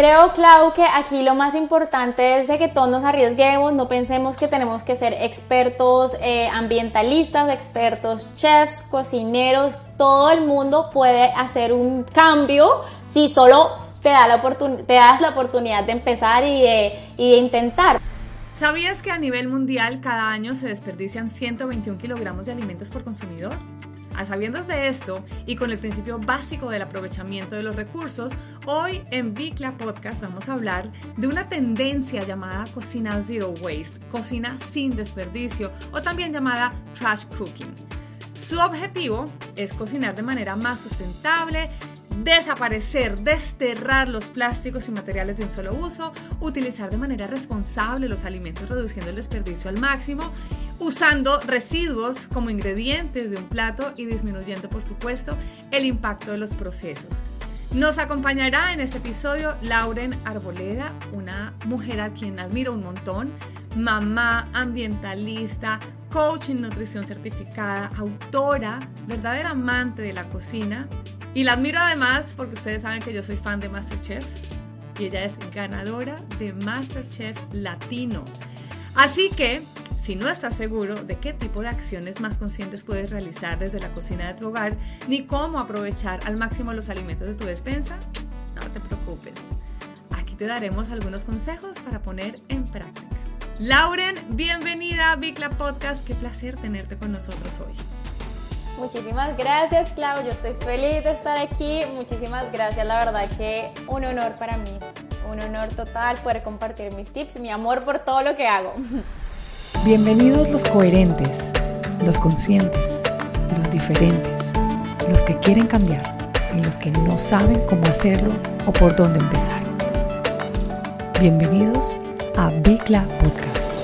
creo, Clau, que aquí lo más importante es que todos nos arriesguemos, no pensemos que tenemos que ser expertos eh, ambientalistas, expertos chefs, cocineros, todo el mundo puede hacer un cambio si solo te, da la te das la oportunidad de empezar y de intentar. ¿Sabías que a nivel mundial cada año se desperdician 121 kilogramos de alimentos por consumidor? A sabiendas de esto y con el principio básico del aprovechamiento de los recursos, hoy en Bicla Podcast vamos a hablar de una tendencia llamada cocina zero waste, cocina sin desperdicio o también llamada trash cooking. Su objetivo es cocinar de manera más sustentable, desaparecer, desterrar los plásticos y materiales de un solo uso, utilizar de manera responsable los alimentos reduciendo el desperdicio al máximo, usando residuos como ingredientes de un plato y disminuyendo, por supuesto, el impacto de los procesos. Nos acompañará en este episodio Lauren Arboleda, una mujer a quien admiro un montón, mamá, ambientalista, coach en nutrición certificada, autora, verdadera amante de la cocina y la admiro además porque ustedes saben que yo soy fan de Masterchef y ella es ganadora de Masterchef Latino. Así que, si no estás seguro de qué tipo de acciones más conscientes puedes realizar desde la cocina de tu hogar, ni cómo aprovechar al máximo los alimentos de tu despensa, no te preocupes. Aquí te daremos algunos consejos para poner en práctica. Lauren, bienvenida a Bicla Podcast. Qué placer tenerte con nosotros hoy. Muchísimas gracias, Clau. Yo estoy feliz de estar aquí. Muchísimas gracias. La verdad que un honor para mí. Un honor total poder compartir mis tips mi amor por todo lo que hago. Bienvenidos los coherentes, los conscientes, los diferentes, los que quieren cambiar y los que no saben cómo hacerlo o por dónde empezar. Bienvenidos a Bicla Podcast.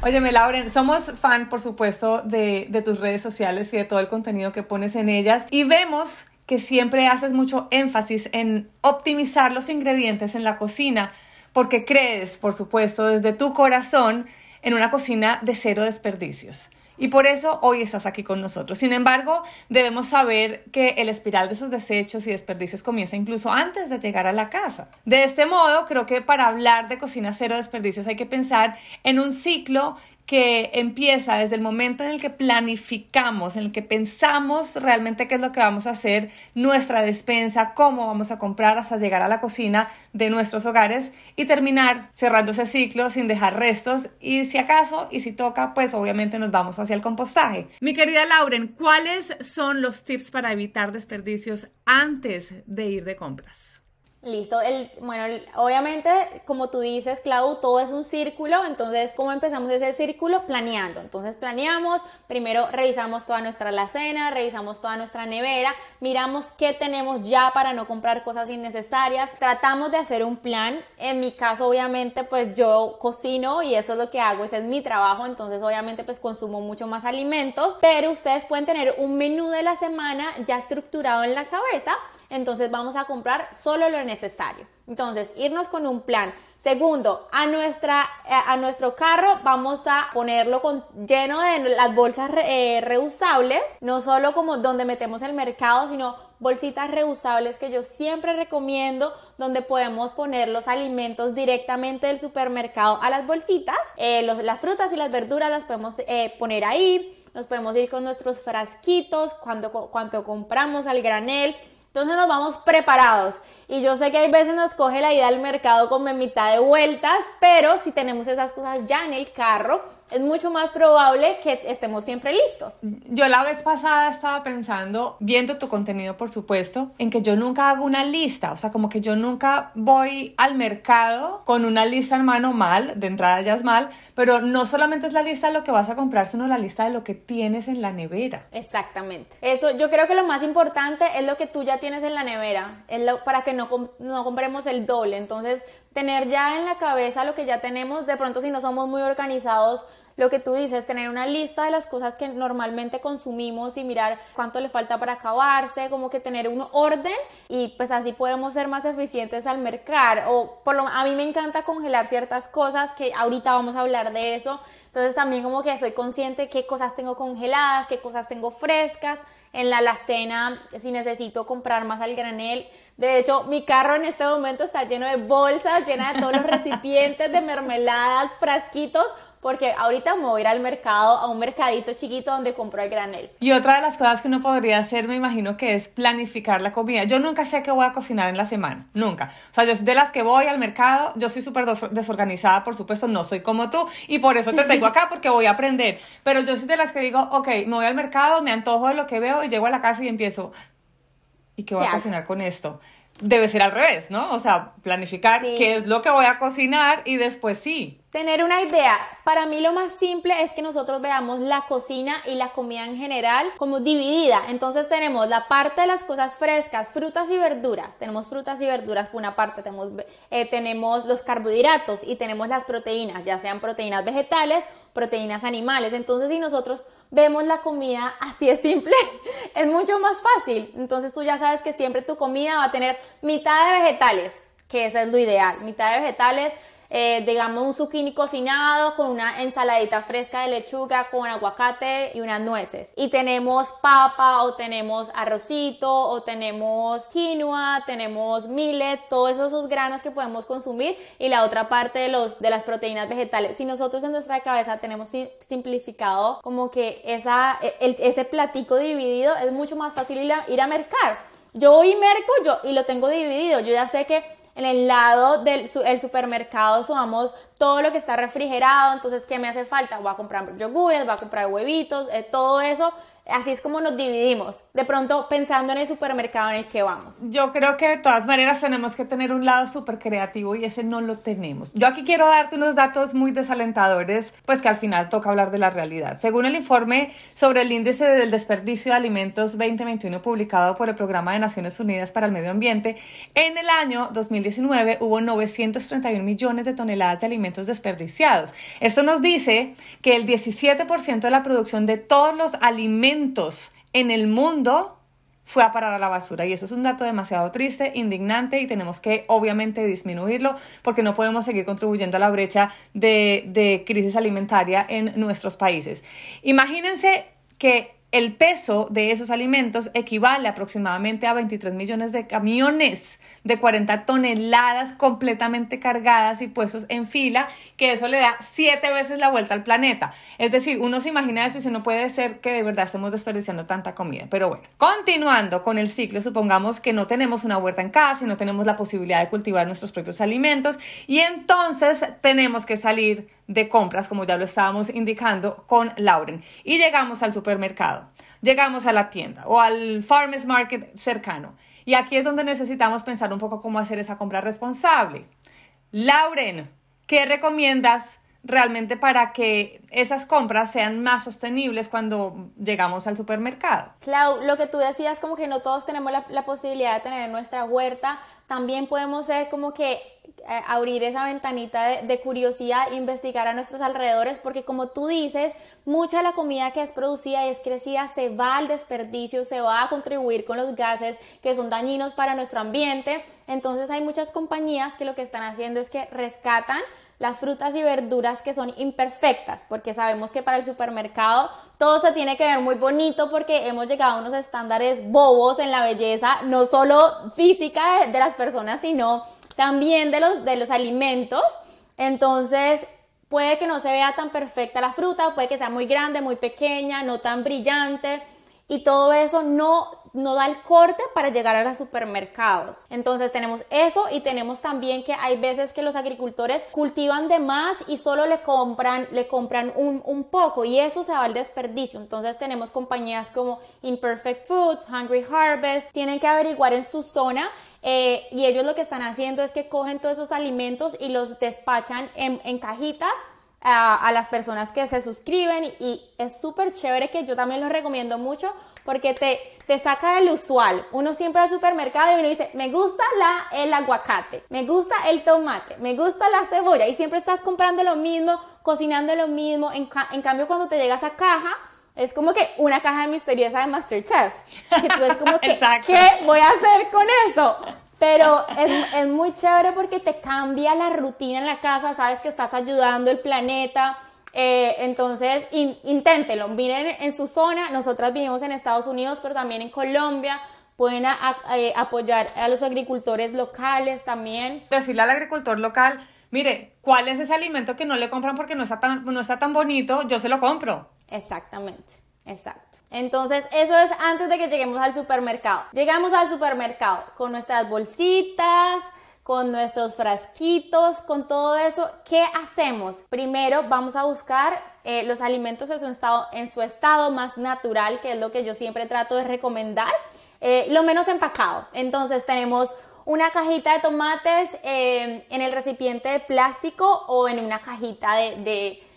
Óyeme, Lauren, somos fan, por supuesto, de, de, tus redes sociales y de todo el contenido que pones en ellas y vemos que siempre haces mucho énfasis en optimizar los ingredientes en la cocina porque crees, por supuesto, desde tu corazón en una cocina de cero desperdicios y por eso hoy estás aquí con nosotros. Sin embargo, debemos saber que el espiral de esos desechos y desperdicios comienza incluso antes de llegar a la casa. De este modo, creo que para hablar de cocina cero desperdicios hay que pensar en un ciclo que empieza desde el momento en el que planificamos, en el que pensamos realmente qué es lo que vamos a hacer, nuestra despensa, cómo vamos a comprar hasta llegar a la cocina de nuestros hogares y terminar cerrando ese ciclo sin dejar restos y si acaso y si toca, pues obviamente nos vamos hacia el compostaje. Mi querida Lauren, ¿cuáles son los tips para evitar desperdicios antes de ir de compras? Listo, el, bueno, obviamente, como tú dices, Clau, todo es un círculo, entonces, ¿cómo empezamos ese círculo? Planeando. Entonces, planeamos, primero revisamos toda nuestra alacena, revisamos toda nuestra nevera, miramos qué tenemos ya para no comprar cosas innecesarias, tratamos de hacer un plan. En mi caso, obviamente, pues yo cocino y eso es lo que hago, ese es mi trabajo, entonces, obviamente, pues consumo mucho más alimentos, pero ustedes pueden tener un menú de la semana ya estructurado en la cabeza entonces vamos a comprar solo lo necesario. Entonces, irnos con un plan. Segundo, a, nuestra, eh, a nuestro carro vamos a ponerlo con, lleno de las bolsas eh, reusables, no solo como donde metemos el mercado, sino bolsitas reusables que yo siempre recomiendo, donde podemos poner los alimentos directamente del supermercado a las bolsitas. Eh, las frutas y las verduras las podemos poner ahí. Nos podemos ir con nuestros frasquitos cuando, cuando compramos al granel entonces nos vamos preparados. Y yo sé que hay veces nos coge la ida al mercado como en mitad de vueltas, pero si tenemos esas cosas ya en el carro, es mucho más probable que estemos siempre listos. Yo la vez pasada estaba pensando, viendo tu contenido por supuesto, en que yo nunca hago una lista, o sea, como que yo nunca voy al mercado con una lista en mano mal, de entrada ya es mal, pero no solamente es la lista de lo que vas a comprar, sino la lista de lo que tienes en la nevera. Exactamente. Eso, yo creo que lo más importante es lo que tú ya tienes en la nevera, es lo, para que no, no compremos el doble. Entonces, tener ya en la cabeza lo que ya tenemos, de pronto si no somos muy organizados, lo que tú dices, tener una lista de las cosas que normalmente consumimos y mirar cuánto le falta para acabarse, como que tener un orden y pues así podemos ser más eficientes al mercar. O por lo a mí me encanta congelar ciertas cosas que ahorita vamos a hablar de eso. Entonces también como que soy consciente qué cosas tengo congeladas, qué cosas tengo frescas en la alacena si necesito comprar más al granel. De hecho, mi carro en este momento está lleno de bolsas, llena de todos los recipientes de mermeladas, frasquitos, porque ahorita me voy a ir al mercado, a un mercadito chiquito donde compro el granel. Y otra de las cosas que uno podría hacer, me imagino que es planificar la comida. Yo nunca sé qué voy a cocinar en la semana, nunca. O sea, yo soy de las que voy al mercado, yo soy súper desorganizada, por supuesto, no soy como tú, y por eso te tengo acá, porque voy a aprender. Pero yo soy de las que digo, ok, me voy al mercado, me antojo de lo que veo y llego a la casa y empiezo, ¿y qué voy a cocinar con esto? debe ser al revés, ¿no? O sea, planificar qué es lo que voy a cocinar y después sí. Tener una idea. Para mí lo más simple es que nosotros veamos la cocina y la comida en general como dividida. Entonces tenemos la parte de las cosas frescas, frutas y verduras. Tenemos frutas y verduras por una parte, tenemos, eh, tenemos los carbohidratos y tenemos las proteínas, ya sean proteínas vegetales, proteínas animales. Entonces si nosotros vemos la comida así es simple, es mucho más fácil. Entonces tú ya sabes que siempre tu comida va a tener mitad de vegetales, que eso es lo ideal, mitad de vegetales, eh, digamos un zucchini cocinado con una ensaladita fresca de lechuga con aguacate y unas nueces. Y tenemos papa o tenemos arrocito o tenemos quinoa, tenemos millet, todos esos granos que podemos consumir y la otra parte de, los, de las proteínas vegetales. Si nosotros en nuestra cabeza tenemos simplificado como que esa, e, ese platico dividido, es mucho más fácil ir a, ir a mercar. Yo voy y merco yo, y lo tengo dividido. Yo ya sé que en el lado del el supermercado sumamos todo lo que está refrigerado, entonces ¿qué me hace falta? Voy a comprar yogures, voy a comprar huevitos, eh, todo eso Así es como nos dividimos, de pronto pensando en el supermercado en el que vamos. Yo creo que de todas maneras tenemos que tener un lado súper creativo y ese no lo tenemos. Yo aquí quiero darte unos datos muy desalentadores, pues que al final toca hablar de la realidad. Según el informe sobre el índice del desperdicio de alimentos 2021 publicado por el Programa de Naciones Unidas para el Medio Ambiente, en el año 2019 hubo 931 millones de toneladas de alimentos desperdiciados. Esto nos dice que el 17% de la producción de todos los alimentos en el mundo fue a parar a la basura y eso es un dato demasiado triste, indignante y tenemos que obviamente disminuirlo porque no podemos seguir contribuyendo a la brecha de, de crisis alimentaria en nuestros países. Imagínense que el peso de esos alimentos equivale aproximadamente a 23 millones de camiones de 40 toneladas completamente cargadas y puestos en fila, que eso le da siete veces la vuelta al planeta. Es decir, uno se imagina eso y dice, no puede ser que de verdad estemos desperdiciando tanta comida. Pero bueno, continuando con el ciclo, supongamos que no tenemos una huerta en casa y no tenemos la posibilidad de cultivar nuestros propios alimentos y entonces tenemos que salir de compras, como ya lo estábamos indicando con Lauren, y llegamos al supermercado, llegamos a la tienda o al farmers market cercano y aquí es donde necesitamos pensar un poco cómo hacer esa compra responsable. Lauren, ¿qué recomiendas realmente para que esas compras sean más sostenibles cuando llegamos al supermercado. Clau, lo que tú decías, como que no todos tenemos la, posibilidad de tener nuestra huerta, también podemos ser como que abrir esa ventanita de, de, curiosidad, investigar a nuestros alrededores, porque como tú dices, mucha de la comida que es producida y es crecida se va al desperdicio, se va a contribuir con los gases que son dañinos para nuestro ambiente. Entonces hay muchas compañías que lo que están haciendo es que rescatan las frutas y verduras que son imperfectas, porque sabemos que para el supermercado todo se tiene que ver muy bonito porque hemos llegado a unos estándares bobos en la belleza, no solo física de, las personas, sino también de los, de los alimentos. Entonces, puede que no se vea tan perfecta la fruta, puede que sea muy grande, muy pequeña, no tan brillante. Y todo eso no no da el corte para llegar a los supermercados. Entonces tenemos eso y tenemos también que hay veces que los agricultores cultivan de más y solo le compran, le compran un, un poco y eso se va al desperdicio. Entonces tenemos compañías como Imperfect Foods, Hungry Harvest, tienen que averiguar en su zona eh, y ellos lo que están haciendo es que cogen todos esos alimentos y los despachan en, en cajitas a, a, las personas que se suscriben y es súper chévere que yo también los recomiendo mucho porque te, te saca del usual. Uno siempre al supermercado y uno dice, me gusta la, el aguacate, me gusta el tomate, me gusta la cebolla y siempre estás comprando lo mismo, cocinando lo mismo. En, en cambio, cuando te llegas a caja, es como que una caja misteriosa de Masterchef. Que tú es como que, ¿qué voy a hacer con eso? Pero es, es, muy chévere porque te cambia la rutina en la casa, sabes que estás ayudando el planeta, Eh, entonces, inténtelo, miren en su zona, nosotras vivimos en Estados Unidos, pero también en Colombia, pueden eh, apoyar a los agricultores locales también. Decirle al agricultor local, mire, ¿cuál es ese alimento que no le compran porque no está tan, no está tan bonito? Yo se lo compro. Exactamente, exacto. Entonces, eso es antes de que lleguemos al supermercado. Llegamos al supermercado con nuestras bolsitas, con nuestros frasquitos, con todo eso. ¿Qué hacemos? Primero vamos a buscar eh, los alimentos en su, estado, en su estado más natural, que es lo que yo siempre trato de recomendar, eh, lo menos empacado. Entonces tenemos una cajita de tomates eh, en el recipiente de plástico o en una cajita de de,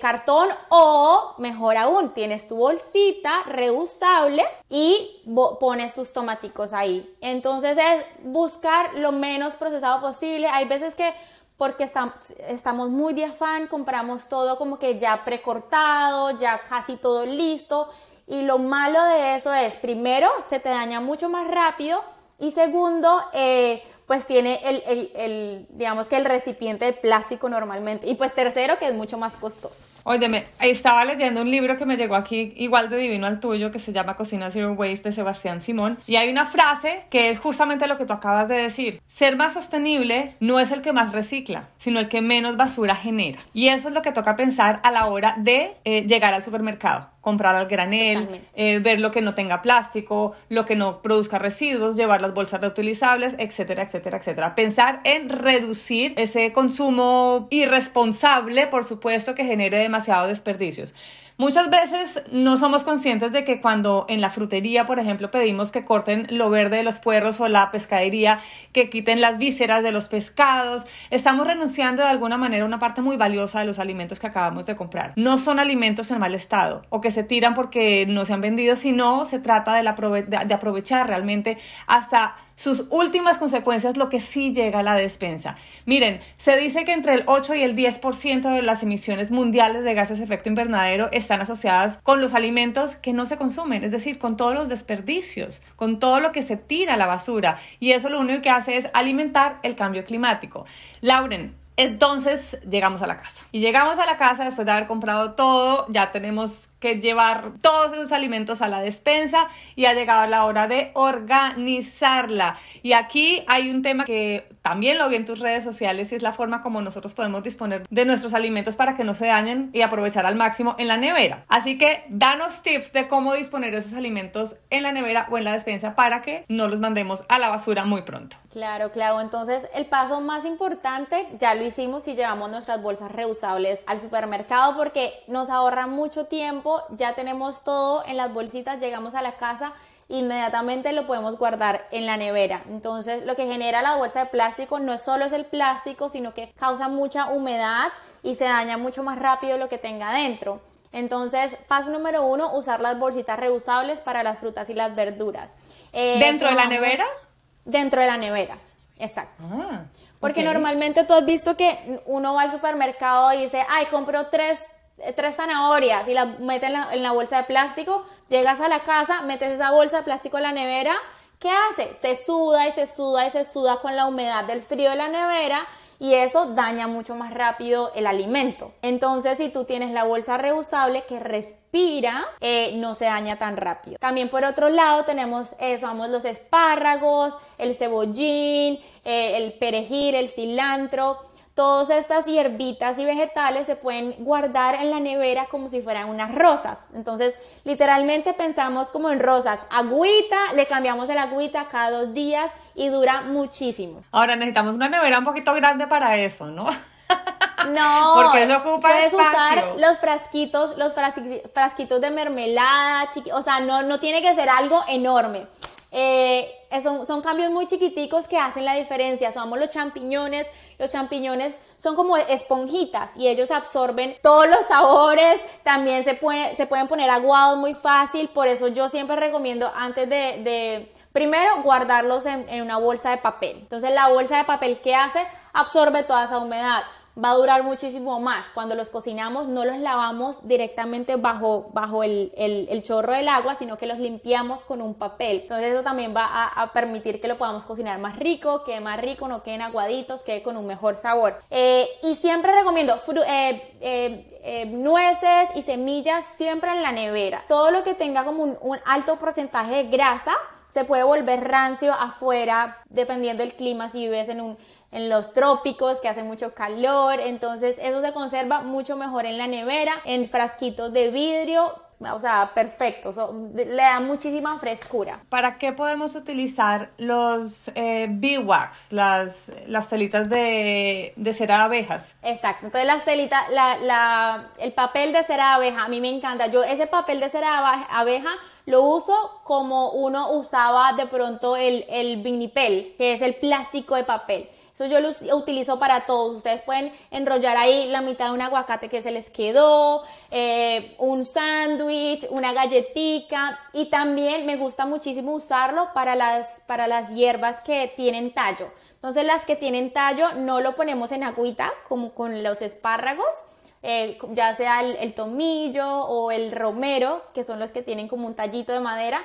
cartón o mejor aún, tienes tu bolsita reusable y pones tus tomáticos ahí. Entonces es buscar lo menos procesado posible. Hay veces que porque estamos muy de afán, compramos todo como que ya precortado, ya casi todo listo. Y lo malo de eso es, primero, se te daña mucho más rápido y segundo, eh, pues tiene el, el, el, digamos que el recipiente de plástico normalmente. Y pues tercero, que es mucho más costoso. Óyeme, estaba leyendo un libro que me llegó aquí igual de divino al tuyo, que se llama Cocina Zero Waste de Sebastián Simón. Y hay una frase que es justamente lo que tú acabas de decir. Ser más sostenible no es el que más recicla, sino el que menos basura genera. Y eso es lo que toca pensar a la hora de eh, llegar al supermercado comprar al granel, eh, ver lo que no tenga plástico, lo que no produzca residuos, llevar las bolsas reutilizables, etcétera, etcétera, etcétera. Pensar en reducir ese consumo irresponsable, por supuesto, que genere demasiados desperdicios. Muchas veces no somos conscientes de que cuando en la frutería, por ejemplo, pedimos que corten lo verde de los puerros o la pescadería, que quiten las vísceras de los pescados, estamos renunciando de alguna manera a una parte muy valiosa de los alimentos que acabamos de comprar. No son alimentos en mal estado o que se tiran porque no se han vendido, sino se trata de, de aprovechar realmente hasta sus últimas consecuencias lo que sí llega a la despensa. Miren, se dice que entre el 8 y el 10% de las emisiones mundiales de gases de efecto invernadero están asociadas con los alimentos que no se consumen, es decir, con todos los desperdicios, con todo lo que se tira a la basura. Y eso lo único que hace es alimentar el cambio climático. Lauren, entonces llegamos a la casa. Y llegamos a la casa después de haber comprado todo, ya tenemos que llevar todos esos alimentos a la despensa y ha llegado la hora de organizarla. Y aquí hay un tema que también lo vi en tus redes sociales y es la forma como nosotros podemos disponer de nuestros alimentos para que no se dañen y aprovechar al máximo en la nevera. Así que danos tips de cómo disponer esos alimentos en la nevera o en la despensa para que no los mandemos a la basura muy pronto. Claro, claro. Entonces el paso más importante ya lo hicimos y llevamos nuestras bolsas reusables al supermercado porque nos ahorra mucho tiempo ya tenemos todo en las bolsitas, llegamos a la casa, inmediatamente lo podemos guardar en la nevera. Entonces, lo que genera la bolsa de plástico no solo es el plástico, sino que causa mucha humedad y se daña mucho más rápido lo que tenga dentro. Entonces, paso número uno, usar las bolsitas reusables para las frutas y las verduras. Eh, ¿Dentro de la nevera? Dentro de la nevera, exacto. Ah, Porque normalmente tú has visto que uno va al supermercado y dice, ay, compro tres tres zanahorias y las metes en la, bolsa de plástico, llegas a la casa, metes esa bolsa de plástico en la nevera, ¿qué hace? Se suda y se suda y se suda con la humedad del frío de la nevera y eso daña mucho más rápido el alimento. Entonces, si tú tienes la bolsa reusable que respira, eh, no se daña tan rápido. También por otro lado tenemos eso, vamos los espárragos, el cebollín, eh, el perejil, el cilantro Todas estas hierbitas y vegetales se pueden guardar en la nevera como si fueran unas rosas. Entonces, literalmente pensamos como en rosas. Agüita, le cambiamos el agüita cada dos días y dura muchísimo. Ahora necesitamos una nevera un poquito grande para eso, ¿no? No, porque eso ocupa puedes usar los frasquitos, los frasquitos de mermelada, o sea, no, no tiene que ser algo enorme. Eh, son, son, cambios muy chiquiticos que hacen la diferencia. Somos los champiñones. Los champiñones son como esponjitas y ellos absorben todos los sabores. También se, se pueden poner aguados muy fácil. Por eso yo siempre recomiendo antes de, de primero guardarlos en, en una bolsa de papel. Entonces la bolsa de papel que hace absorbe toda esa humedad. Va a durar muchísimo más. Cuando los cocinamos no los lavamos directamente bajo, bajo el, el, chorro del agua, sino que los limpiamos con un papel. Entonces eso también va a, permitir que lo podamos cocinar más rico, quede más rico, no queden aguaditos, quede con un mejor sabor. Eh, y siempre recomiendo eh, eh, nueces y semillas siempre en la nevera. Todo lo que tenga como un, un alto porcentaje de grasa se puede volver rancio afuera dependiendo del clima si vives en un en los trópicos que hace mucho calor, entonces eso se conserva mucho mejor en la nevera, en frasquitos de vidrio, o sea, perfecto, le da muchísima frescura. ¿Para qué podemos utilizar los eh, wax las, las telitas de, de, cera de abejas? Exacto, entonces las telitas, la, la, el papel de cera de abeja, a mí me encanta, yo ese papel de cera de abeja lo uso como uno usaba de pronto el, el vinipel, que es el plástico de papel. Eso yo lo utilizo para todos. Ustedes pueden enrollar ahí la mitad de un aguacate que se les quedó, eh, un sándwich, una galletica y también me gusta muchísimo usarlo para las, para las hierbas que tienen tallo. Entonces las que tienen tallo no lo ponemos en agüita como con los espárragos, eh, ya sea el tomillo o el romero, que son los que tienen como un tallito de madera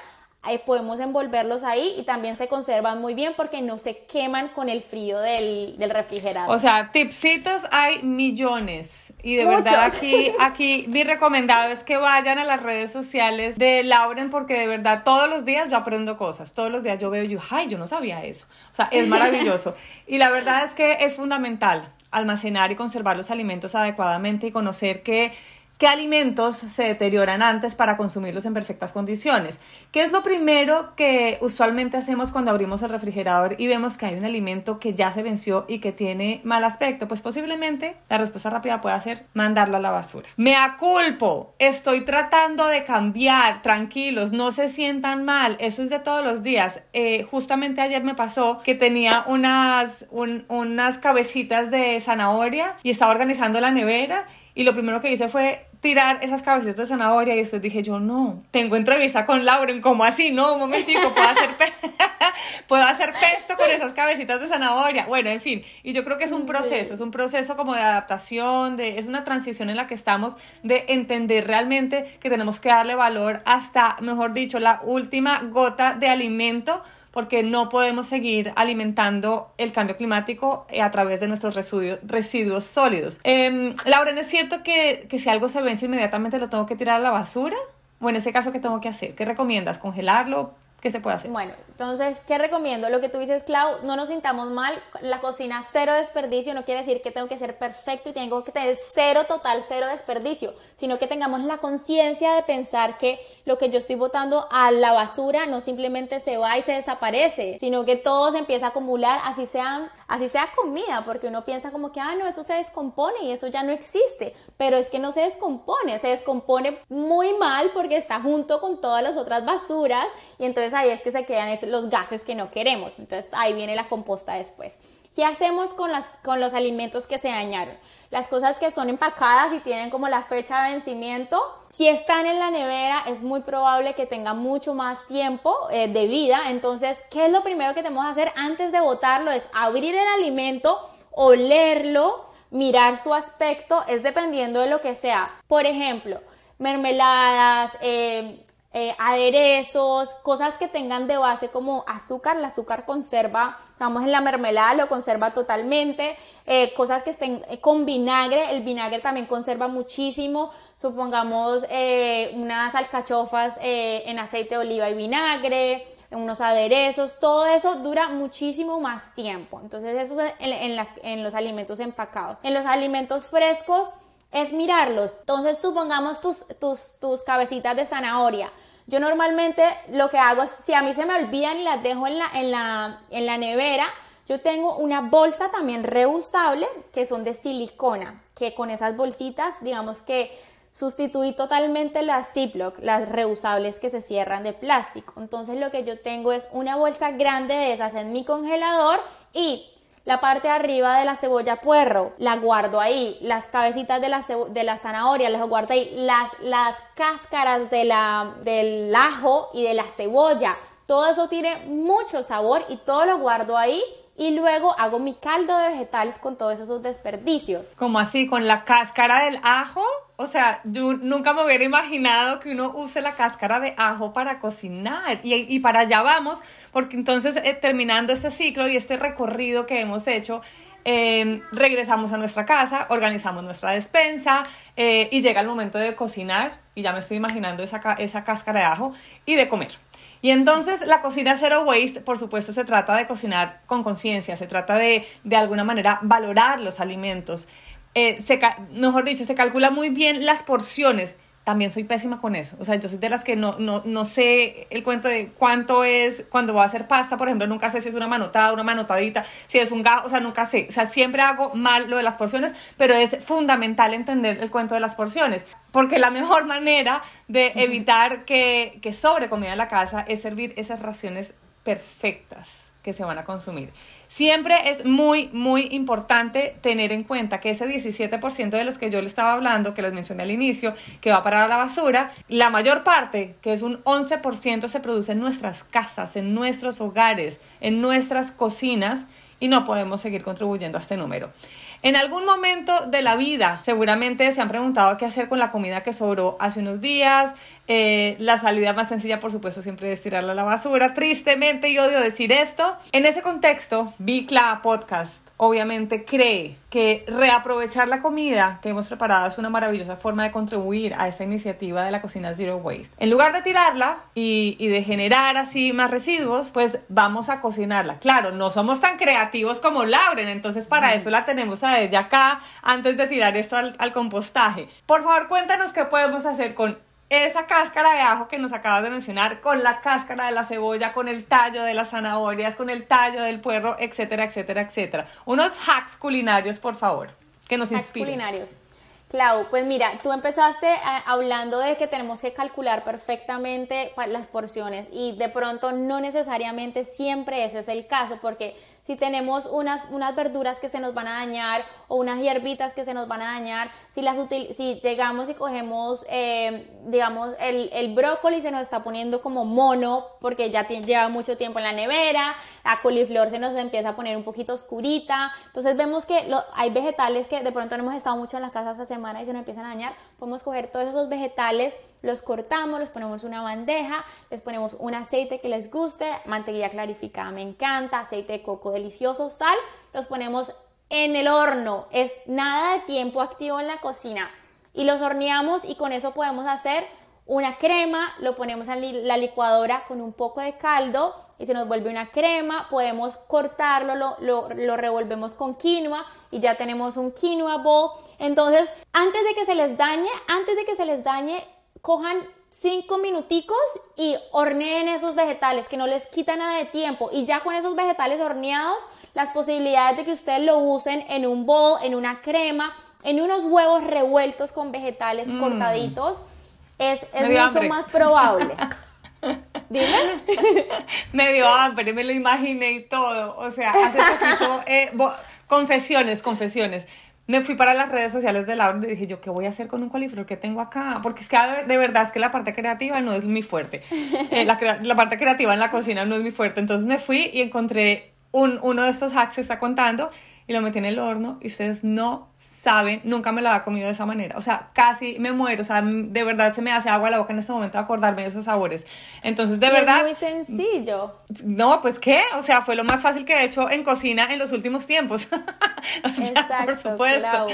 podemos envolverlos ahí y también se conservan muy bien porque no se queman con el frío del, del refrigerador. O sea, tipsitos hay millones y de verdad aquí, aquí mi recomendado es que vayan a las redes sociales de Lauren porque de verdad todos los días yo aprendo cosas, todos los días yo veo y yo, ay, yo no sabía eso. O sea, es maravilloso. y la verdad es que es fundamental almacenar y conservar los alimentos adecuadamente y conocer que qué alimentos se deterioran antes para consumirlos en perfectas condiciones. ¿Qué es lo primero que usualmente hacemos cuando abrimos el refrigerador y vemos que hay un alimento que ya se venció y que tiene mal aspecto? Pues posiblemente la respuesta rápida pueda ser mandarlo a la basura. Me aculpo, estoy tratando de cambiar, tranquilos, no se sientan mal, eso es de todos los días. Eh, justamente ayer me pasó que tenía unas, unas cabecitas de zanahoria y estaba organizando la nevera y lo primero que hice fue tirar esas cabecitas de zanahoria y después dije yo, no, tengo entrevista con Lauren, ¿cómo así? No, un momentico, puedo hacer, puedo hacer pesto con esas cabecitas de zanahoria. Bueno, en fin, y yo creo que es un proceso, es un proceso como de adaptación, de, es una transición en la que estamos de entender realmente que tenemos que darle valor hasta, mejor dicho, la última gota de alimento porque no podemos seguir alimentando el cambio climático eh, a través de nuestros residuos, sólidos. Eh, Lauren, ¿es cierto que, que si algo se vence inmediatamente lo tengo que tirar a la basura? O en ese caso, ¿qué tengo que hacer? ¿Qué recomiendas? ¿Congelarlo? ¿Qué se puede hacer? Bueno, entonces, ¿qué recomiendo? Lo que tú dices, Clau, no nos sintamos mal. La cocina cero desperdicio no quiere decir que tengo que ser perfecto y tengo que tener cero total, cero desperdicio, sino que tengamos la conciencia de pensar que lo que yo estoy botando a la basura no simplemente se va y se desaparece, sino que todo se empieza a acumular, así sean, así sea comida, porque uno piensa como que, ah, no, eso se descompone y eso ya no existe, pero es que no se descompone, se descompone muy mal porque está junto con todas las otras basuras y entonces ahí es que se quedan los gases que no queremos. Entonces ahí viene la composta después. ¿Qué hacemos con, las, con los alimentos que se dañaron? Las cosas que son empacadas y tienen como la fecha de vencimiento, si están en la nevera es muy probable que tengan mucho más tiempo eh, de vida. Entonces, ¿qué es lo primero que tenemos que hacer antes de botarlo? Es abrir el alimento, olerlo, mirar su aspecto, es dependiendo de lo que sea. Por ejemplo, mermeladas, eh, eh, aderezos, cosas que tengan de base como azúcar, el azúcar conserva, vamos en la mermelada, lo conserva totalmente, eh, cosas que estén eh, con vinagre, el vinagre también conserva muchísimo, supongamos unas alcachofas en aceite de oliva y vinagre, unos aderezos, todo eso dura muchísimo más tiempo, entonces eso es en, en los alimentos empacados. En los alimentos frescos, es mirarlos. Entonces, supongamos tus, tus, tus cabecitas de zanahoria. Yo normalmente lo que hago es, si a mí se me olvidan y las dejo en la, en la, en la nevera, yo tengo una bolsa también reusable que son de silicona, que con esas bolsitas, digamos que sustituí totalmente las Ziploc, las reusables que se cierran de plástico. Entonces lo que yo tengo es una bolsa grande de esas en mi congelador y la parte de arriba de la cebolla puerro, la guardo ahí. Las cabecitas de la, de la zanahoria, las guardo ahí. Las, las cáscaras de la, del ajo y de la cebolla. Todo eso tiene mucho sabor y todo lo guardo ahí y luego hago mi caldo de vegetales con todos esos desperdicios. Como así, con la cáscara del ajo. O sea, yo nunca me hubiera imaginado que uno use la cáscara de ajo para cocinar. Y, para allá vamos, porque entonces eh, terminando este ciclo y este recorrido que hemos hecho, eh, regresamos a nuestra casa, organizamos nuestra despensa eh, y llega el momento de cocinar. Y ya me estoy imaginando esa, esa cáscara de ajo y de comer. Y entonces la cocina zero waste, por supuesto, se trata de cocinar con conciencia, se trata de, de alguna manera, valorar los alimentos. Eh, mejor dicho, se calcula muy bien las porciones también soy pésima con eso. O sea, yo soy de las que no, no, no sé el cuento de cuánto es cuando voy a hacer pasta, por ejemplo, nunca sé si es una manotada, una manotadita, si es un gajo, o sea, nunca sé. O sea, siempre hago mal lo de las porciones, pero es fundamental entender el cuento de las porciones, porque la mejor manera de evitar que, que sobre comida en la casa es servir esas raciones perfectas que se van a consumir. Siempre es muy, muy importante tener en cuenta que ese 17% de los que yo le estaba hablando, que les mencioné al inicio, que va para la basura, la mayor parte, que es un 11%, se produce en nuestras casas, en nuestros hogares, en nuestras cocinas y no podemos seguir contribuyendo a este número. En algún momento de la vida, seguramente se han preguntado qué hacer con la comida que sobró hace unos días. Eh, la salida más sencilla, por supuesto, siempre es tirarla a la basura. Tristemente, y odio decir esto. En ese contexto, Bicla Podcast obviamente cree que reaprovechar la comida que hemos preparado es una maravillosa forma de contribuir a esta iniciativa de la cocina Zero Waste. En lugar de tirarla y, de generar así más residuos, pues vamos a cocinarla. Claro, no somos tan creativos como Lauren, entonces para eso la tenemos a ella acá antes de tirar esto al, al compostaje. Por favor, cuéntanos qué podemos hacer con esa cáscara de ajo que nos acabas de mencionar, con la cáscara de la cebolla, con el tallo de las zanahorias, con el tallo del puerro, etcétera, etcétera, etcétera. Unos hacks culinarios, por favor, que nos hacks culinarios. Clau, pues mira, tú empezaste eh, hablando de que tenemos que calcular perfectamente las porciones y de pronto no necesariamente siempre ese es el caso porque si tenemos unas, unas verduras que se nos van a dañar o unas hierbitas que se nos van a dañar, si, las si llegamos y cogemos, eh, digamos, el, el, brócoli se nos está poniendo como mono porque ya lleva mucho tiempo en la nevera, la coliflor se nos empieza a poner un poquito oscurita, entonces vemos que hay vegetales que de pronto no hemos estado mucho en la casa esta semana y se nos empiezan a dañar, podemos coger todos esos vegetales los cortamos, los ponemos una bandeja, les ponemos un aceite que les guste, mantequilla clarificada me encanta, aceite de coco delicioso, sal, los ponemos en el horno. Es nada de tiempo activo en la cocina. Y los horneamos y con eso podemos hacer una crema, lo ponemos en la licuadora con un poco de caldo y se nos vuelve una crema, podemos cortarlo, lo, lo, lo, revolvemos con quinoa y ya tenemos un quinoa bowl. Entonces, antes de que se les dañe, antes de que se les dañe, cojan cinco minuticos y horneen esos vegetales, que no les quita nada de tiempo. Y ya con esos vegetales horneados, las posibilidades de que ustedes lo usen en un bowl, en una crema, en unos huevos revueltos con vegetales mm. cortaditos, es, mucho más probable. Dime. me dio hambre, me lo imaginé y todo. O sea, hace poquito, eh, confesiones, confesiones me fui para las redes sociales de Laura y dije yo, ¿qué voy a hacer con un coliflor que tengo acá? Porque es que de verdad es que la parte creativa no es mi fuerte. Eh, la, la, parte creativa en la cocina no es mi fuerte. Entonces me fui y encontré un, uno de estos hacks que está contando y lo metí en el horno y ustedes no saben, nunca me lo había comido de esa manera. O sea, casi me muero. O sea, de verdad se me hace agua la boca en este momento acordarme de esos sabores. Entonces, de verdad. Es muy sencillo. No, pues qué. O sea, fue lo más fácil que he hecho en cocina en los últimos tiempos. o sea, Exacto, por supuesto.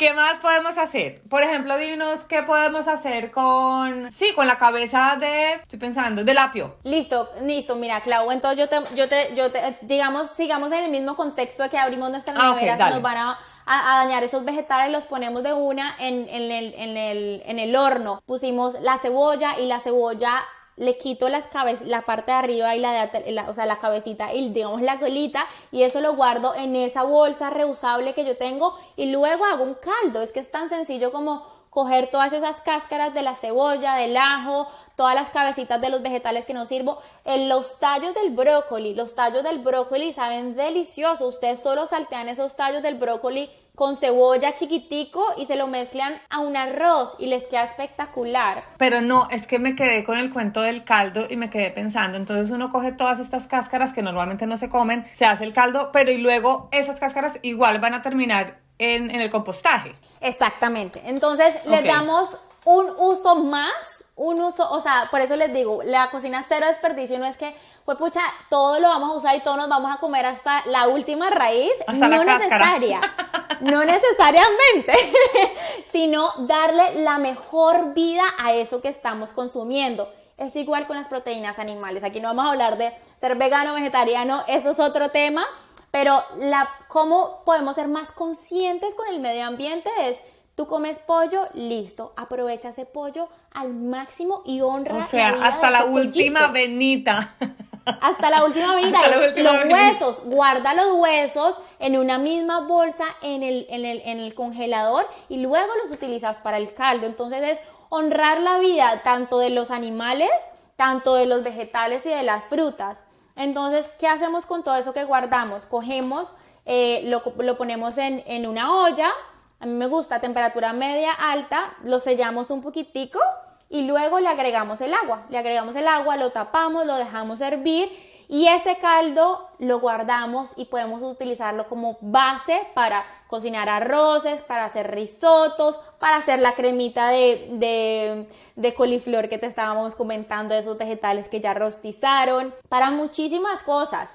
¿Qué más podemos hacer? Por ejemplo, dinos qué podemos hacer con, sí, con la cabeza de, estoy pensando, del apio. Listo, listo, mira, Clau, entonces yo te, yo te, yo te, digamos, sigamos en el mismo contexto de que abrimos nuestra ah, nevera, nos van a, dañar esos vegetales, los ponemos de una en, en, el, en, el, en el horno. Pusimos la cebolla y la cebolla le quito las cabezas, la parte de arriba y la de la, o sea, la cabecita y digamos la colita y eso lo guardo en esa bolsa reusable que yo tengo y luego hago un caldo. Es que es tan sencillo como coger todas esas cáscaras de la cebolla, del ajo, todas las cabecitas de los vegetales que no sirvo, en los tallos del brócoli, los tallos del brócoli saben delicioso, ustedes solo saltean esos tallos del brócoli con cebolla chiquitico y se lo mezclan a un arroz y les queda espectacular. Pero no, es que me quedé con el cuento del caldo y me quedé pensando, entonces uno coge todas estas cáscaras que normalmente no se comen, se hace el caldo, pero y luego esas cáscaras igual van a terminar en, el compostaje. Exactamente, entonces les damos un uso más un uso, o sea, por eso les digo, la cocina cero desperdicio no es que, pues pucha, todo lo vamos a usar y todos nos vamos a comer hasta la última raíz, hasta no necesaria, no necesariamente, sino darle la mejor vida a eso que estamos consumiendo. Es igual con las proteínas animales. Aquí no vamos a hablar de ser vegano, vegetariano, eso es otro tema, pero la, cómo podemos ser más conscientes con el medio ambiente es Tú comes pollo, listo, aprovecha ese pollo al máximo y honra. O sea, hasta la última venita. Hasta la última venita. los huesos, guarda los huesos en una misma bolsa en el, en, el, en el congelador y luego los utilizas para el caldo. Entonces es honrar la vida tanto de los animales, tanto de los vegetales y de las frutas. Entonces, ¿qué hacemos con todo eso que guardamos? Cogemos, eh, lo, lo, ponemos en, en una olla, a mí me gusta temperatura media alta, lo sellamos un poquitico y luego le agregamos el agua. Le agregamos el agua, lo tapamos, lo dejamos hervir y ese caldo lo guardamos y podemos utilizarlo como base para cocinar arroces, para hacer risotos, para hacer la cremita de, de, coliflor que te estábamos comentando, esos vegetales que ya rostizaron, para muchísimas cosas.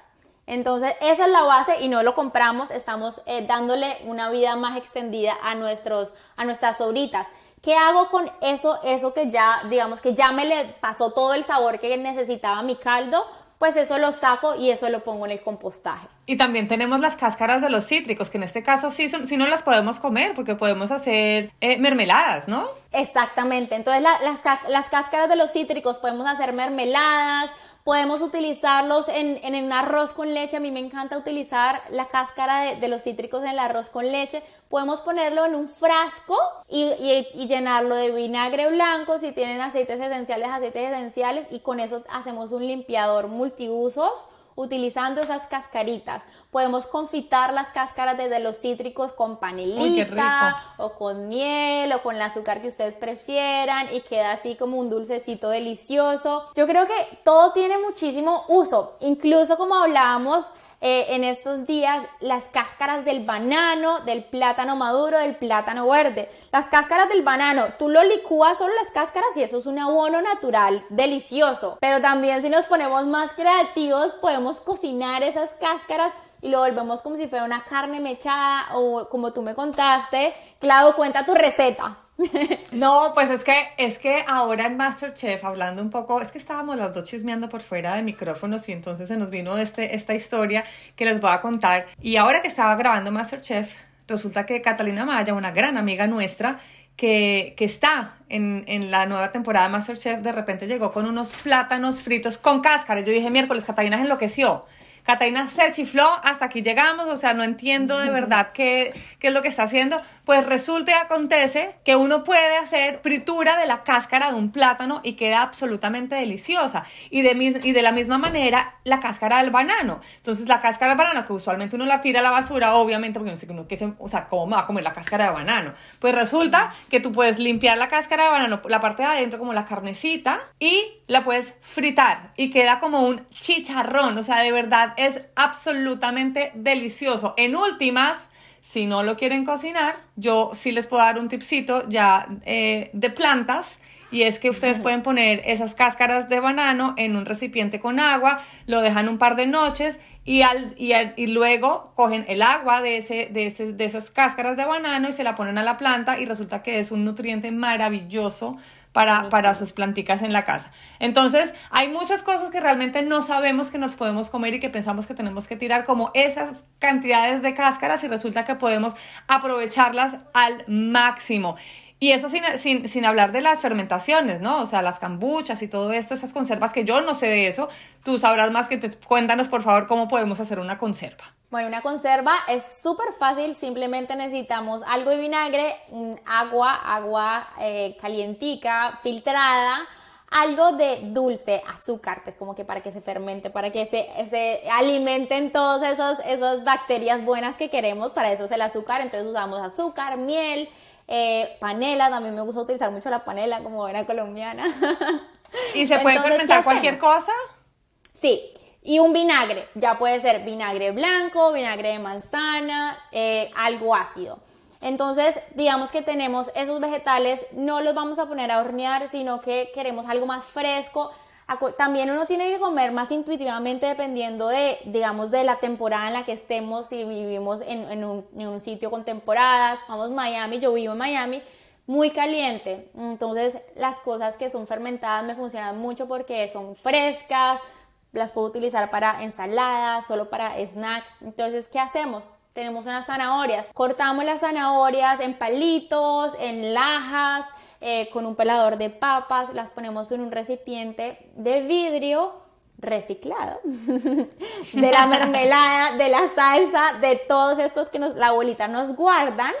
Entonces, esa es la base y no lo compramos, estamos eh, dándole una vida más extendida a, nuestros, a nuestras sobritas. ¿Qué hago con eso, eso que ya, digamos que ya me le pasó todo el sabor que necesitaba mi caldo? Pues eso lo saco y eso lo pongo en el compostaje. Y también tenemos las cáscaras de los cítricos, que en este caso sí, sí no las podemos comer porque podemos hacer eh, mermeladas, ¿no? Exactamente. Entonces las, las cáscaras de los cítricos podemos hacer mermeladas, Podemos utilizarlos en, en, arroz con leche. A mí me encanta utilizar la cáscara de, los cítricos en el arroz con leche. Podemos ponerlo en un frasco y, y, llenarlo de vinagre blanco. Si tienen aceites esenciales, aceites esenciales. Y con eso hacemos un limpiador multiusos utilizando esas cascaritas. Podemos confitar las cáscaras desde los cítricos con panelita o con miel o con el azúcar que ustedes prefieran y queda así como un dulcecito delicioso. Yo creo que todo tiene muchísimo uso, incluso como hablábamos eh, en estos días las cáscaras del banano, del plátano maduro, del plátano verde. Las cáscaras del banano, tú lo licúas solo las cáscaras y eso es un abono natural delicioso. Pero también si nos ponemos más creativos podemos cocinar esas cáscaras y lo volvemos como si fuera una carne mechada o como tú me contaste. Clau, cuenta tu receta. No, pues es que, es que ahora en Masterchef, hablando un poco, es que estábamos las dos chismeando por fuera de micrófonos y entonces se nos vino este, esta historia que les voy a contar. Y ahora que estaba grabando Masterchef, resulta que Catalina Maya, una gran amiga nuestra, que, que, está en, en, la nueva temporada de Masterchef, de repente llegó con unos plátanos fritos con cáscara. Yo dije, miércoles, Catalina enloqueció. Catalina se chifló, hasta aquí llegamos, o sea, no entiendo de verdad qué, qué es lo que está haciendo. Pues resulta y acontece que uno puede hacer fritura de la cáscara de un plátano y queda absolutamente deliciosa. Y de, y de la misma manera, la cáscara del banano. Entonces, la cáscara del banano, que usualmente uno la tira a la basura, obviamente, porque no sé uno que o sea, ¿cómo me va a comer la cáscara de banano? Pues resulta que tú puedes limpiar la cáscara de banano, la parte de adentro, como la carnecita, y la puedes fritar y queda como un chicharrón. O sea, de verdad es absolutamente delicioso. En últimas, si no lo quieren cocinar, yo sí les puedo dar un tipcito ya eh, de plantas. Y es que ustedes pueden poner esas cáscaras de banano en un recipiente con agua, lo dejan un par de noches y, al, y, luego cogen el agua de, ese, de, ese, de esas cáscaras de banano y se la ponen a la planta y resulta que es un nutriente maravilloso para, sus planticas en la casa. Entonces, hay muchas cosas que realmente no sabemos que nos podemos comer y que pensamos que tenemos que tirar, como esas cantidades de cáscaras y resulta que podemos aprovecharlas al máximo. Y eso sin, sin, sin, hablar de las fermentaciones, ¿no? O sea, las cambuchas y todo esto, esas conservas que yo no sé de eso. Tú sabrás más que te, cuéntanos, por favor, cómo podemos hacer una conserva. Bueno, una conserva es súper fácil, simplemente necesitamos algo de vinagre, agua, agua eh, calientica, filtrada, algo de dulce, azúcar, pues como que para que se fermente, para que se, se alimenten todas esos, esas bacterias buenas que queremos, para eso es el azúcar, entonces usamos azúcar, miel, eh, panela, también me gusta utilizar mucho la panela como buena colombiana. ¿Y se puede fermentar cualquier cosa? Sí, y un vinagre, ya puede ser vinagre blanco, vinagre de manzana, eh, algo ácido. Entonces, digamos que tenemos esos vegetales, no los vamos a poner a hornear, sino que queremos algo más fresco. También uno tiene que comer más intuitivamente dependiendo de, digamos, de la temporada en la que estemos, si vivimos en, un, en un sitio con temporadas, vamos Miami, yo vivo en Miami, muy caliente. Entonces, las cosas que son fermentadas me funcionan mucho porque son frescas, las puedo utilizar para ensaladas, solo para snack. Entonces, ¿qué hacemos? tenemos unas zanahorias. Cortamos las zanahorias en palitos, en lajas, eh, con un pelador de papas, las ponemos en un recipiente de vidrio reciclado, de la mermelada, de la salsa, de todos estos que nos, la abuelita nos guardan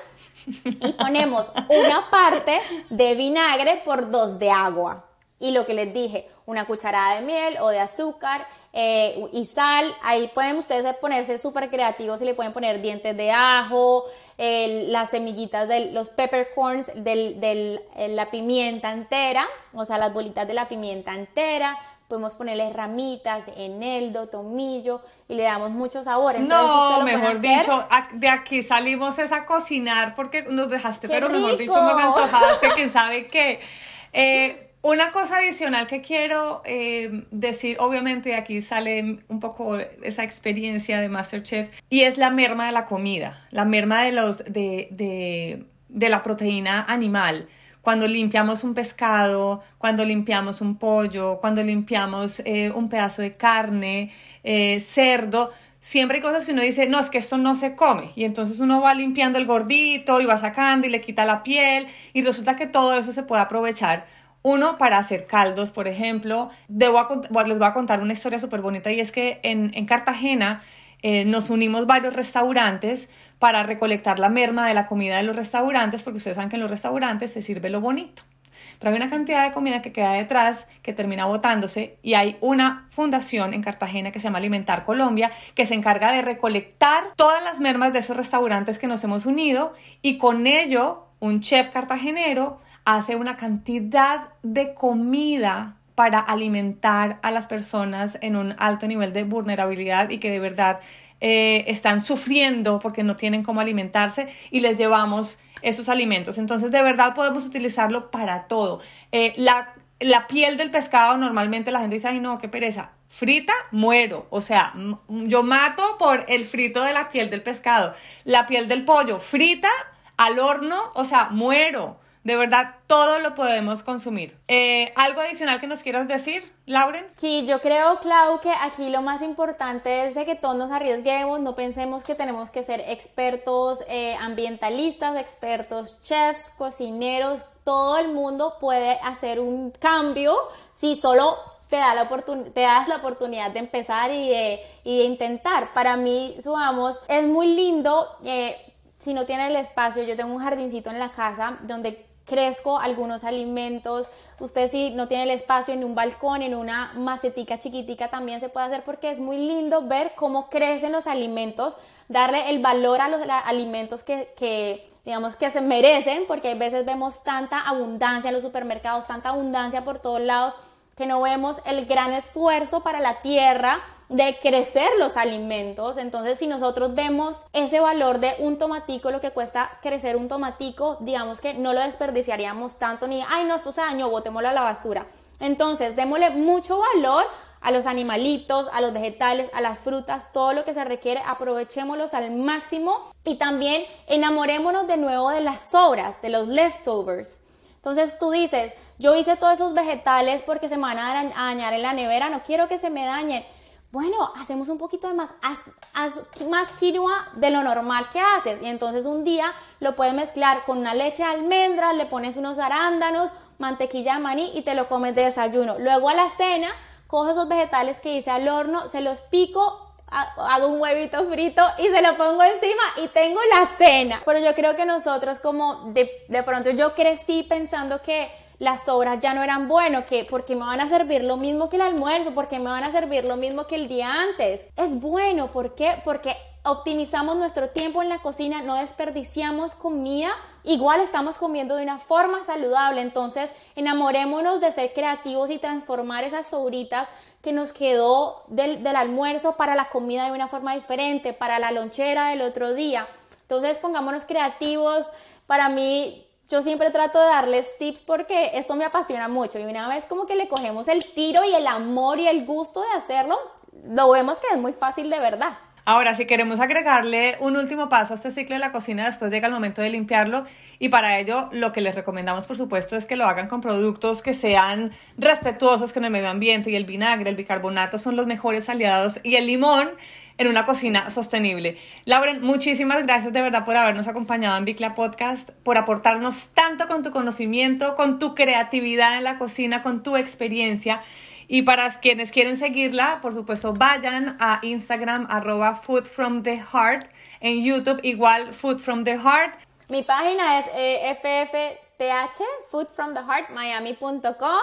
y ponemos una parte de vinagre por dos de agua. Y lo que les dije, una cucharada de miel o de azúcar eh, y sal. Ahí pueden ustedes ponerse súper creativos y le pueden poner dientes de ajo, las semillitas de los peppercorns, de eh, la pimienta entera, o sea, las bolitas de la pimienta entera. Podemos ponerle ramitas, eneldo, tomillo y le damos mucho sabor. no, mejor dicho, de aquí salimos es a cocinar porque nos dejaste, pero mejor dicho, me antojaste, quién sabe qué. Eh, una cosa adicional que quiero eh, decir, obviamente aquí sale un poco esa experiencia de Masterchef, y es la merma de la comida, la merma de, los, de, la proteína animal. Cuando limpiamos un pescado, cuando limpiamos un pollo, cuando limpiamos eh, un pedazo de carne, eh, cerdo, siempre hay cosas que uno dice, no, es que esto no se come. Y entonces uno va limpiando el gordito y va sacando y le quita la piel y resulta que todo eso se puede aprovechar uno, para hacer caldos, por ejemplo. Debo les voy a contar una historia súper bonita y es que en, Cartagena eh, nos unimos varios restaurantes para recolectar la merma de la comida de los restaurantes, porque ustedes saben que en los restaurantes se sirve lo bonito. Pero hay una cantidad de comida que queda detrás que termina botándose y hay una fundación en Cartagena que se llama Alimentar Colombia que se encarga de recolectar todas las mermas de esos restaurantes que nos hemos unido y con ello un chef cartagenero hace una cantidad de comida para alimentar a las personas en un alto nivel de vulnerabilidad y que de verdad eh, están sufriendo porque no tienen cómo alimentarse y les llevamos esos alimentos. Entonces, de verdad podemos utilizarlo para todo. Eh, la, la, piel del pescado, normalmente la gente dice, ay no, qué pereza. Frita, muero. O sea, yo mato por el frito de la piel del pescado. La piel del pollo, frita, al horno, o sea, muero. De verdad, todo lo podemos consumir. Eh, ¿Algo adicional que nos quieras decir, Lauren? Sí, yo creo, Clau, que aquí lo más importante es de que todos nos arriesguemos, no pensemos que tenemos que ser expertos eh, ambientalistas, expertos chefs, cocineros, todo el mundo puede hacer un cambio si solo te, da la te das la oportunidad de empezar y de, intentar. Para mí, subamos, es muy lindo. Eh, si no tiene el espacio, yo tengo un jardincito en la casa donde crezco algunos alimentos. Usted si no tiene el espacio en un balcón, en una macetica chiquitica también se puede hacer porque es muy lindo ver cómo crecen los alimentos, darle el valor a los alimentos que, que digamos que se merecen, porque a veces vemos tanta abundancia en los supermercados, tanta abundancia por todos lados, que no vemos el gran esfuerzo para la tierra de crecer los alimentos. Entonces, si nosotros vemos ese valor de un tomatico, lo que cuesta crecer un tomatico, digamos que no lo desperdiciaríamos tanto ni, ay, no, esto se dañó, botémoslo a la basura. Entonces, démosle mucho valor a los animalitos, a los vegetales, a las frutas, todo lo que se requiere, aprovechémoslos al máximo y también enamorémonos de nuevo de las sobras, de los leftovers. Entonces tú dices, yo hice todos esos vegetales porque se me van a dañar en la nevera, no quiero que se me dañen bueno, hacemos un poquito de más, más quinoa de lo normal que haces. Y entonces un día lo puedes mezclar con una leche de almendras, le pones unos arándanos, mantequilla de maní y te lo comes de desayuno. Luego a la cena, cojo esos vegetales que hice al horno, se los pico, hago un huevito frito y se lo pongo encima y tengo la cena. Pero yo creo que nosotros como de, de pronto yo crecí pensando que las sobras ya no eran bueno, que porque me van a servir lo mismo que el almuerzo, porque me van a servir lo mismo que el día antes. Es bueno, ¿por qué? Porque optimizamos nuestro tiempo en la cocina, no desperdiciamos comida, igual estamos comiendo de una forma saludable, entonces enamorémonos de ser creativos y transformar esas sobritas que nos quedó del, del almuerzo para la comida de una forma diferente, para la lonchera del otro día. Entonces pongámonos creativos, para mí yo siempre trato de darles tips porque esto me apasiona mucho y una vez como que le cogemos el tiro y el amor y el gusto de hacerlo, lo vemos que es muy fácil de verdad. Ahora, si queremos agregarle un último paso a este ciclo de la cocina, después llega el momento de limpiarlo y para ello lo que les recomendamos, por supuesto, es que lo hagan con productos que sean respetuosos con el medio ambiente y el vinagre, el bicarbonato son los mejores aliados y el limón en una cocina sostenible. Lauren, muchísimas gracias de verdad por habernos acompañado en Bicla Podcast, por aportarnos tanto con tu conocimiento, con tu creatividad en la cocina, con tu experiencia. Y para quienes quieren seguirla, por supuesto, vayan a Instagram, arroba Food from the Heart, en YouTube, igual Food from the Heart. Mi página es eh, ffth, foodfromtheheartmiami.com.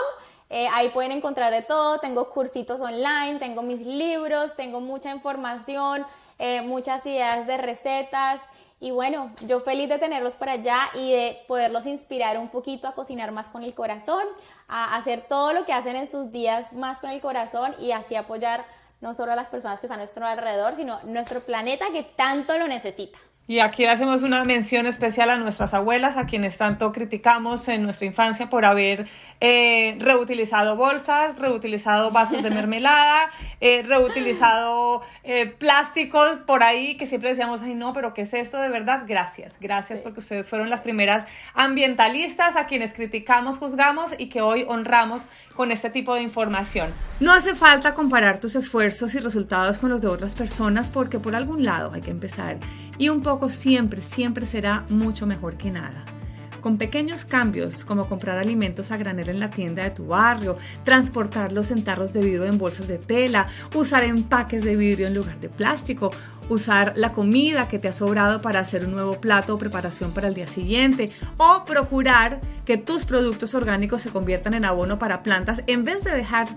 Eh, ahí pueden encontrar de todo, tengo cursitos online, tengo mis libros, tengo mucha información, eh, muchas ideas de recetas. Y bueno, yo feliz de tenerlos por allá y de poderlos inspirar un poquito a cocinar más con el corazón, a hacer todo lo que hacen en sus días más con el corazón y así apoyar no solo a las personas que están a nuestro alrededor, sino nuestro planeta que tanto lo necesita. Y aquí hacemos una mención especial a nuestras abuelas, a quienes tanto criticamos en nuestra infancia por haber eh, reutilizado bolsas, reutilizado vasos de mermelada, eh, reutilizado eh, plásticos por ahí, que siempre decíamos, ay no, pero ¿qué es esto de verdad? Gracias, gracias porque ustedes fueron las primeras ambientalistas a quienes criticamos, juzgamos y que hoy honramos con este tipo de información. No hace falta comparar tus esfuerzos y resultados con los de otras personas porque por algún lado hay que empezar y un poco siempre, siempre será mucho mejor que nada. Con pequeños cambios como comprar alimentos a granel en la tienda de tu barrio, transportarlos en tarros de vidrio en bolsas de tela, usar empaques de vidrio en lugar de plástico, usar la comida que te ha sobrado para hacer un nuevo plato o preparación para el día siguiente, o procurar que tus productos orgánicos se conviertan en abono para plantas en vez de dejar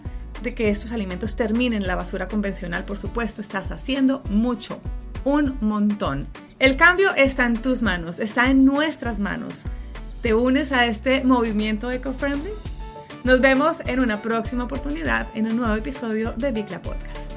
de que estos alimentos terminen en la basura convencional, por supuesto, estás haciendo mucho, un montón. El cambio está en tus manos, está en nuestras manos. ¿Te unes a este movimiento eco-friendly? Nos vemos en una próxima oportunidad en un nuevo episodio de Bicla Podcast.